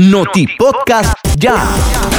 Noti Podcast Ya.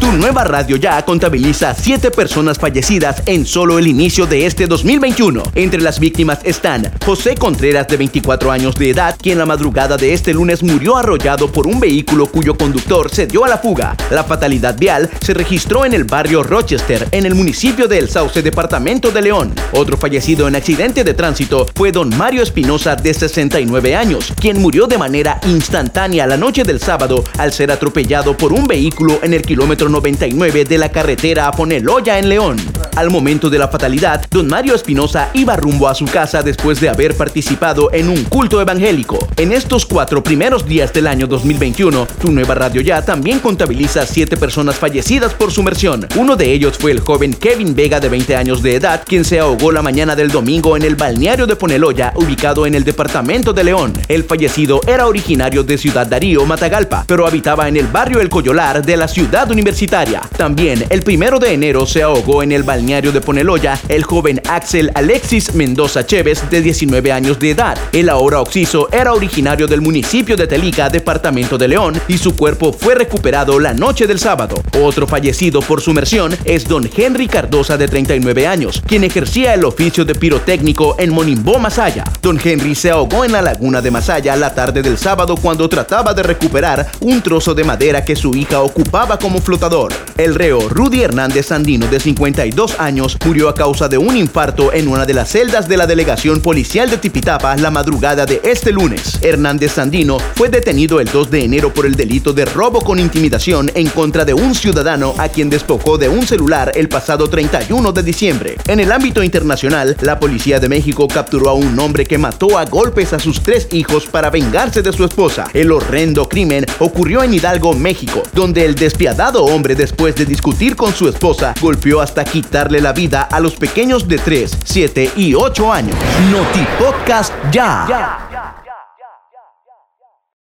Tu nueva radio ya contabiliza siete personas fallecidas en solo el inicio de este 2021. Entre las víctimas están José Contreras de 24 años de edad, quien la madrugada de este lunes murió arrollado por un vehículo cuyo conductor se dio a la fuga. La fatalidad vial se registró en el barrio Rochester, en el municipio de El Sauce, departamento de León. Otro fallecido en accidente de tránsito fue don Mario Espinosa de 69 años, quien murió de manera instantánea la noche del sábado al ser atropellado por un vehículo en el kilómetro 99 de la carretera a Poneloya en León. Al momento de la fatalidad, don Mario Espinosa iba rumbo a su casa después de haber participado en un culto evangélico. En estos cuatro primeros días del año 2021, tu nueva radio ya también contabiliza siete personas fallecidas por sumersión. Uno de ellos fue el joven Kevin Vega de 20 años de edad, quien se ahogó la mañana del domingo en el balneario de Poneloya, ubicado en el departamento de León. El fallecido era originario de Ciudad Darío, Matagalpa, pero habitaba en el barrio El Coyolar de la ciudad universitaria también, el primero de enero se ahogó en el balneario de Poneloya el joven Axel Alexis Mendoza Chévez, de 19 años de edad. El ahora occiso era originario del municipio de Telica, departamento de León, y su cuerpo fue recuperado la noche del sábado. Otro fallecido por sumersión es don Henry Cardosa, de 39 años, quien ejercía el oficio de pirotécnico en Monimbó, Masaya. Don Henry se ahogó en la laguna de Masaya la tarde del sábado cuando trataba de recuperar un trozo de madera que su hija ocupaba como flotador el reo Rudy Hernández Sandino, de 52 años, murió a causa de un infarto en una de las celdas de la delegación policial de Tipitapa la madrugada de este lunes. Hernández Sandino fue detenido el 2 de enero por el delito de robo con intimidación en contra de un ciudadano a quien despojó de un celular el pasado 31 de diciembre. En el ámbito internacional, la policía de México capturó a un hombre que mató a golpes a sus tres hijos para vengarse de su esposa. El horrendo crimen ocurrió en Hidalgo, México, donde el despiadado hombre después de discutir con su esposa, golpeó hasta quitarle la vida a los pequeños de 3, 7 y 8 años. Noti Podcast ya.